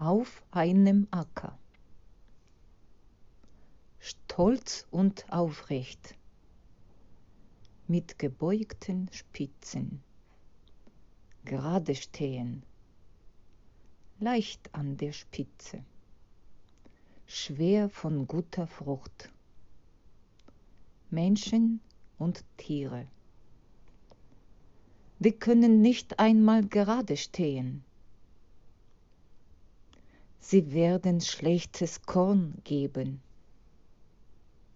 auf einem Acker. Stolz und aufrecht, mit gebeugten Spitzen, gerade stehen, leicht an der Spitze, schwer von guter Frucht. Menschen und Tiere. Die können nicht einmal gerade stehen. Sie werden schlechtes Korn geben.